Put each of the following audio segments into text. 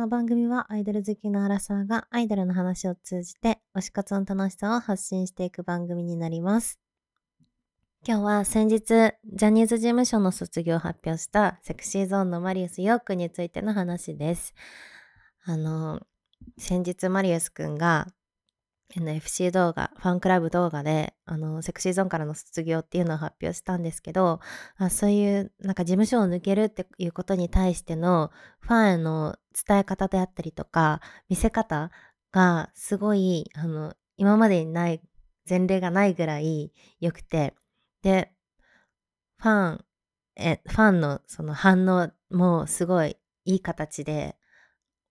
この番組はアイドル好きのアラサーがアイドルの話を通じて推し活の楽しさを発信していく番組になります。今日は先日、ジャニーズ事務所の卒業を発表したセクシーゾーンのマリウスヨークについての話です。あの、先日マリウスくんが NFC 動画、ファンクラブ動画で、あの、セクシーゾーンからの卒業っていうのを発表したんですけど、あそういう、なんか事務所を抜けるっていうことに対してのファンへの伝え方であったりとか、見せ方がすごい、あの、今までにない、前例がないぐらい良くて、で、ファン、え、ファンのその反応もすごいいい形で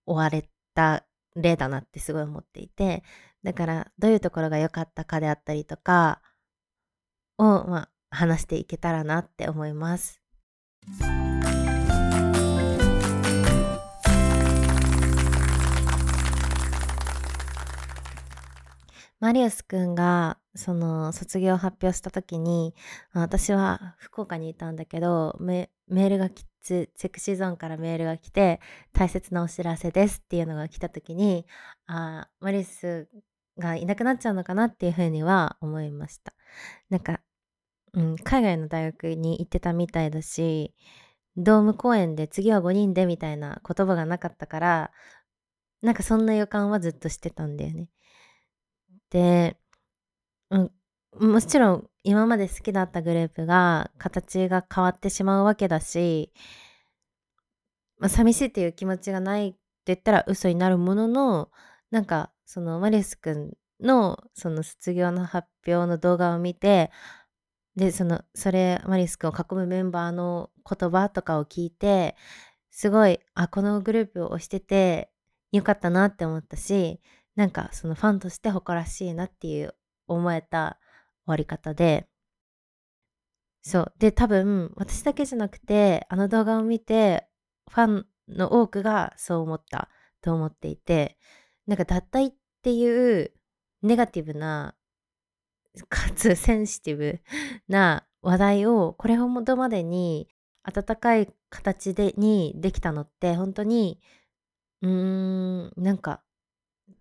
終われた例だなってすごい思っていて、だからどういうところが良かったかであったりとかを、まあ、話していけたらなって思います。マリウスくんがその卒業発表した時に私は福岡にいたんだけどメールがきつセクシーゾーンからメールが来て大切なお知らせですっていうのが来た時にあマリウスがいなくなっちゃうのかなっていうふうには思いました。なんか、うん、海外の大学に行ってたみたいだしドーム公演で次は5人でみたいな言葉がなかったからなんかそんな予感はずっとしてたんだよね、うん、もちろん今まで好きだったグループが形が変わってしまうわけだし、まあ、寂しいっていう気持ちがないって言ったら嘘になるもののなんかそのマリスくんのその卒業の発表の動画を見てでそのそれマリスくんを囲むメンバーの言葉とかを聞いてすごいあこのグループを推しててよかったなって思ったしなんかそのファンとして誇らしいなっていう思えた終わり方で。そう。で多分私だけじゃなくてあの動画を見てファンの多くがそう思ったと思っていてなんか脱退っていうネガティブなかつセンシティブな話題をこれほどまでに温かい形でにできたのって本当にうーんなんか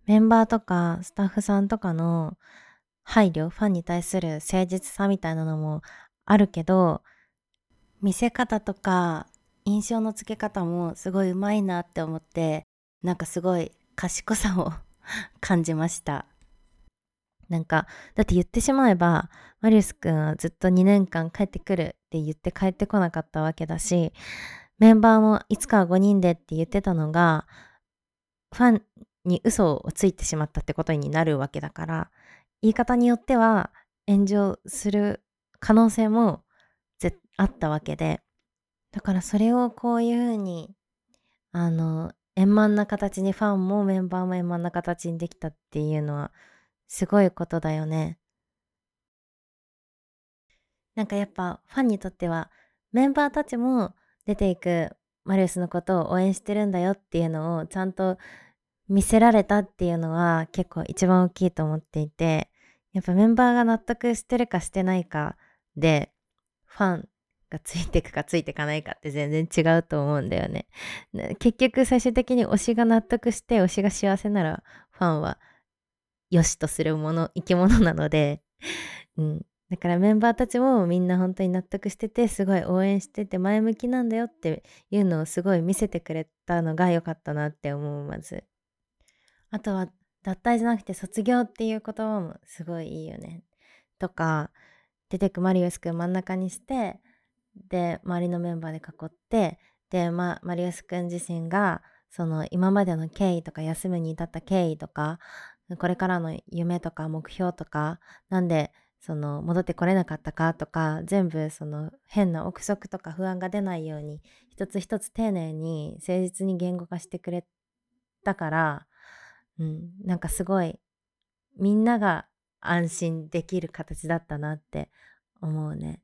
メンバーとかスタッフさんとかの配慮ファンに対する誠実さみたいなのもあるけど見せ方とか印象の付け方もすごいうまいなって思ってなんかすごい賢さを 感じました。なんかだって言ってしまえばマリウスくんはずっと2年間帰ってくるって言って帰ってこなかったわけだしメンバーもいつかは5人でって言ってたのがファンに嘘をついてしまったってことになるわけだから言い方によっては炎上する可能性もあったわけでだからそれをこういうふうにあの円満な形にファンもメンバーも円満な形にできたっていうのはすごいことだよね。なんかやっぱファンにとってはメンバーたちも出ていくマリウスのことを応援してるんだよっていうのをちゃんと見せられたっていうのは結構一番大きいと思っていてやっぱメンバーが納得してるかしてないかでファンがついてくかついてかないかって全然違うと思うんだよね。結局最終的に推しが納得して推しが幸せならファンは良しとするもの生き物なので、うん、だからメンバーたちもみんな本当に納得しててすごい応援してて前向きなんだよっていうのをすごい見せてくれたのが良かったなって思うまず。あとは脱退じゃなくて卒業っていう言葉もすごいいいよね。とか出てくマリウスくん真ん中にしてで周りのメンバーで囲ってで、ま、マリウスくん自身がその今までの経緯とか休むに至った経緯とかこれからの夢とか目標とかなんでその戻ってこれなかったかとか全部その変な憶測とか不安が出ないように一つ一つ丁寧に誠実に言語化してくれたからうん、なんかすごいみんなが安心できる形だったなって思うね。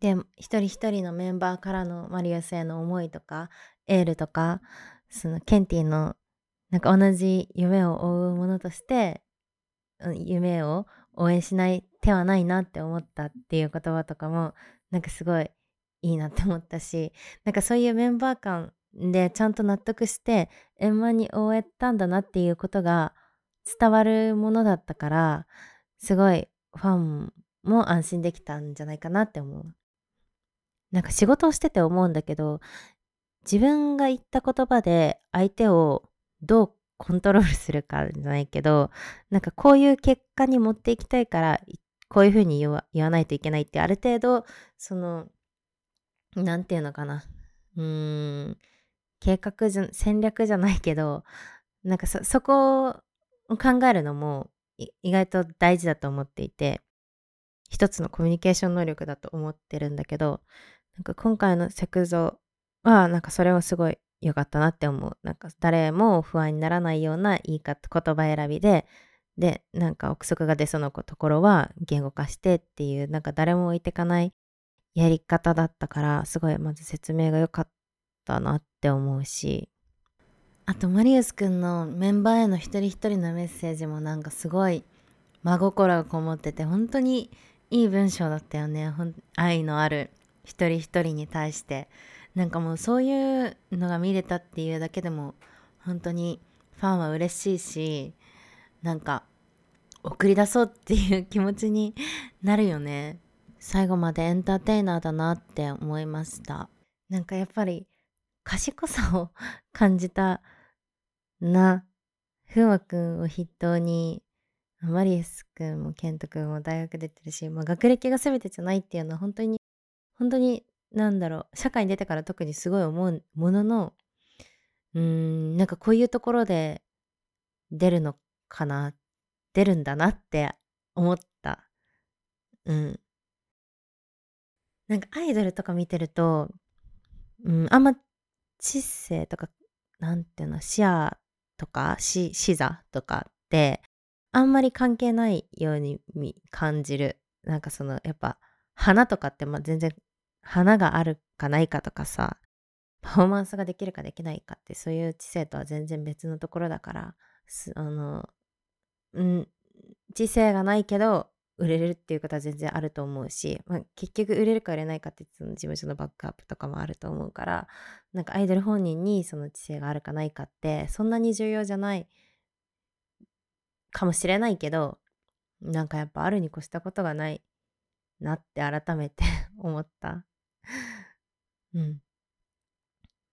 で一人一人のメンバーからのマリウスへの思いとかエールとかそのケンティのなんか同じ夢を追うものとして夢を応援しない手はないなって思ったっていう言葉とかもなんかすごいいいなって思ったしなんかそういうメンバー間でちゃんと納得して円満に終えたんだなっていうことが伝わるものだったからすごいファンも安心できたんじゃないかなって思う。なんか仕事をしてて思うんだけど自分が言った言葉で相手をどうコントロールするかじゃないけどなんかこういう結果に持っていきたいからこういうふうに言わ言わないといけないってある程度その何て言うのかなうーん計画じゃ戦略じゃないけどなんかそこを考えるのも意外と大事だと思っていて一つのコミュニケーション能力だと思ってるんだけどなんか今回のセクゾはなんかそれはすごい良かったなって思う。なんか誰も不安にならないような言い方、言葉選びで、で、なんか憶測が出そうなところは言語化してっていう、なんか誰も置いてかないやり方だったから、すごいまず説明が良かったたなって思うし、あとマリウスくんのメンバーへの一人一人のメッセージもなんかすごい真心がこもってて、本当にいい文章だったよね。愛のある一人一人に対して。なんかもうそういうのが見れたっていうだけでも本当にファンは嬉しいしなんか送り出そうっていう気持ちになるよね最後までエンターテイナーだなって思いましたなんかやっぱり賢さを感じたな風磨くんを筆頭にマリエスくんもケントくんも大学出てるし、まあ、学歴が全てじゃないっていうのは本当に本当になんだろう、社会に出てから特にすごい思うものの、うーん、なんかこういうところで出るのかな、出るんだなって思った。うん。なんかアイドルとか見てると、うん、あんま知性とか、なんていうの、視野とか、視、座とかって、あんまり関係ないように感じる。なんかその、やっぱ、花とかってまあ全然花があるかないかとかさ、パフォーマンスができるかできないかってそういう知性とは全然別のところだから、あの、うん、知性がないけど売れるっていうことは全然あると思うし、まあ、結局売れるか売れないかってその事務所のバックアップとかもあると思うからなんかアイドル本人にその知性があるかないかってそんなに重要じゃないかもしれないけどなんかやっぱあるに越したことがないなって改めて 思った。うん。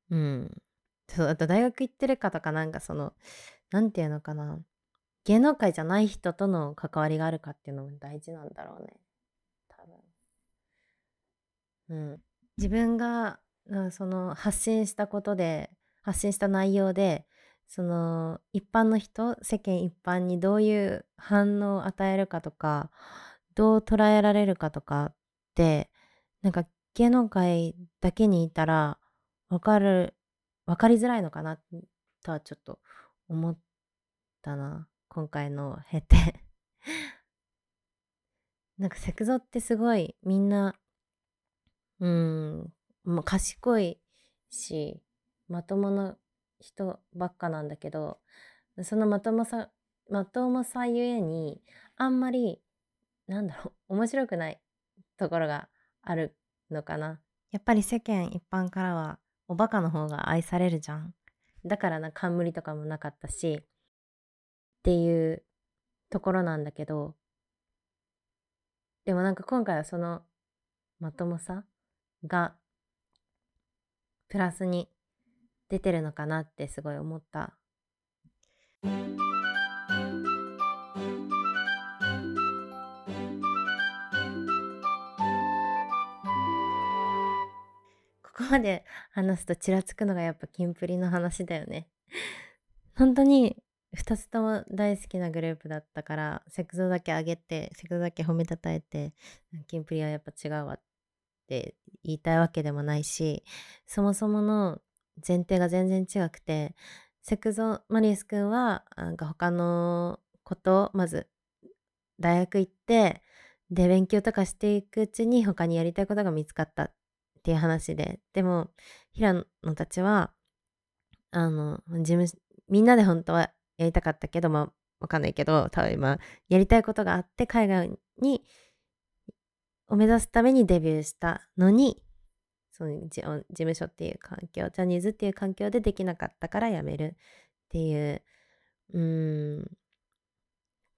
うん。そう、あと大学行ってるかとかなんかその、なんていうのかな。芸能界じゃない人との関わりがあるかっていうのも大事なんだろうね。多分。うん。自分が、その発信したことで、発信した内容で、その一般の人、世間一般にどういう反応を与えるかとか、どう捉えられるかとかって、なんか芸能界だけにいたら分かる分かりづらいのかなとはちょっと思ったな今回の経て。なんかセクゾってすごいみんなうんもう賢いしまともな人ばっかなんだけどそのまともさまともさゆえにあんまりなんだろう面白くないところがあるのかな。やっぱり世間一般からはおバカの方が愛されるじゃん。だからな冠とかもなかったしっていうところなんだけどでもなんか今回はそのまともさがプラスに出てるのかなってすごい思った。ここまで話すとちらつくのがやっぱキンプリの話だよね。本当に2つとも大好きなグループだったからセクゾだけ上げてセクゾだけ褒めたたえてキンプリはやっぱ違うわって言いたいわけでもないしそもそもの前提が全然違くてセクゾマリエス君はなんか他のことをまず大学行ってで勉強とかしていくうちに他にやりたいことが見つかったっていう話ででも平野たちはあの事務みんなで本当はやりたかったけどまあわかんないけど多分今やりたいことがあって海外にを目指すためにデビューしたのにその事務所っていう環境ジャニーズっていう環境でできなかったから辞めるっていううん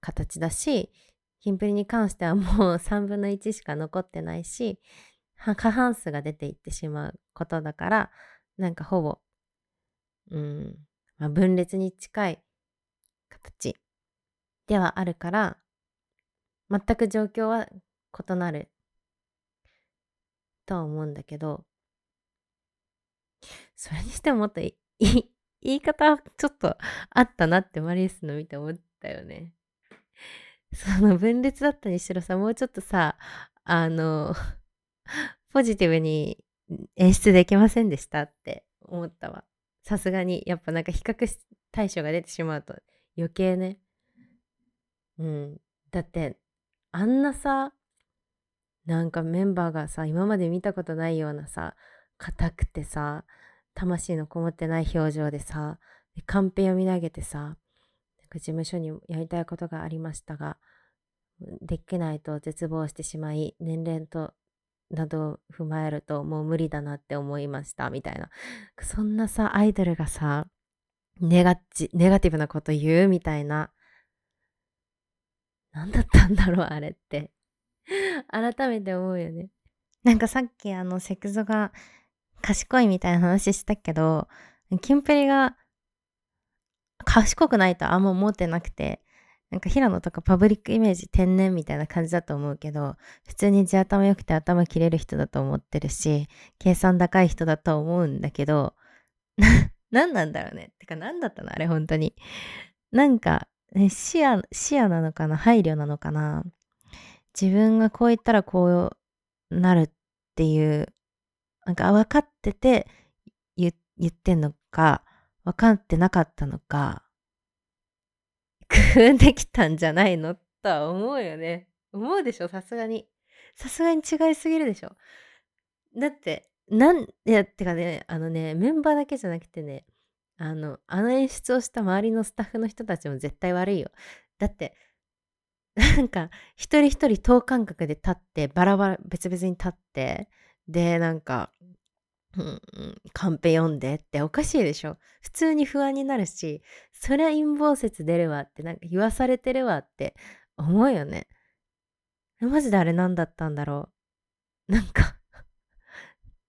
形だしキンプリに関してはもう 3分の1しか残ってないし過半数が出ていってしまうことだからなんかほぼうん、まあ、分裂に近い形ではあるから全く状況は異なるとは思うんだけど それにしてももっといい言い方ちょっとあったなってマリースの見て思ったよね。その分裂だったにしろさもうちょっとさあのポジティブに演出できませんでしたって思ったわ。さすがにやっぱなんか比較対象が出てしまうと余計ね。うん。だってあんなさなんかメンバーがさ今まで見たことないようなさ硬くてさ魂のこもってない表情でさでカンペ読み上げてさなんか事務所にやりたいことがありましたができないと絶望してしまい年齢となどを踏まえるともう無理だなって思いましたみたいなそんなさアイドルがさネガチネガティブなこと言うみたいな。何だったんだろうあれって。改めて思うよね。なんかさっきあのセクゾが賢いみたいな話したけどキンプリが賢くないとあんま思ってなくてなんか平野とかパブリックイメージ天然みたいな感じだと思うけど、普通に地頭良くて頭切れる人だと思ってるし、計算高い人だと思うんだけど、何なんだろうねっ。てか何だったの？あれ本当に。なんか、ね、視野、視野なのかな配慮なのかな自分がこう言ったらこうなるっていう、なんか分かってて言ってんのか、分かってなかったのか、工夫できたんじゃないの？とは思うよね。思うでしょ？さすがに。さすがに違いすぎるでしょだって、なん、いや、てかね、あのね、メンバーだけじゃなくてね、あの、あの演出をした周りのスタッフの人たちも絶対悪いよ。だって、なんか、一人一人等間隔で立って、バラバラ、別々に立って、で、なんか、うん、カンペ読んでっておかしいでしょ普通に不安になるし、そりゃ陰謀説出るわってなんか言わされてるわって思うよね。マジであれ何だったんだろう。なんか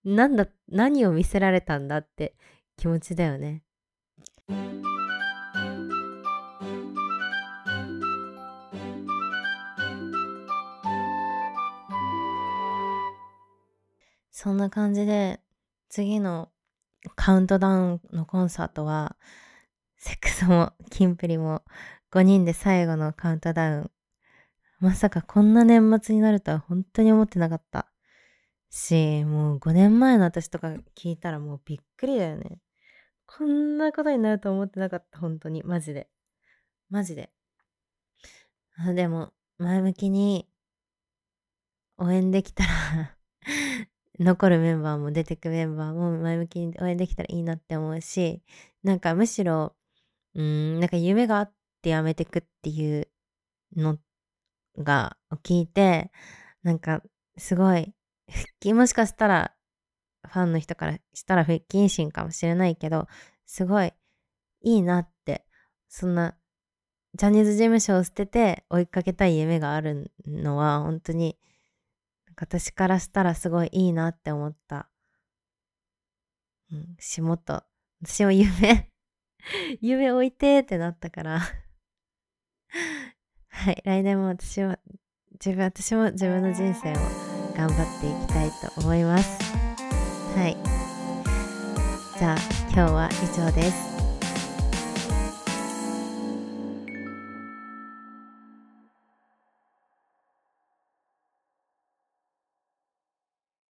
なんだ、何を見せられたんだって気持ちだよね。そんな感じで次のカウントダウンのコンサートは、セックスもキンプリも5人で最後のカウントダウン。まさかこんな年末になるとは本当に思ってなかった。し、もう5年前の私とか聞いたらもうびっくりだよね。こんなことになると思ってなかった、本当に。マジで。マジで。あでも、前向きに応援できたら 残るメンバーも出てくメンバーも前向きに応援できたらいいなって思うし、なんかむしろ、うん、なんか夢があってやめてくっていうのが聞いて、なんかすごい、復帰もしかしたら、ファンの人からしたら不謹慎かもしれないけど、すごいいいなって、そんな、ジャニーズ事務所を捨てて追いかけたい夢があるのは本当に私からしたらすごいいいなって思った。うん、しもと、私も夢 夢置いてってなったから はい、来年も私は、自分、私も自分の人生を頑張っていきたいと思います。はい。じゃあ、今日は以上です。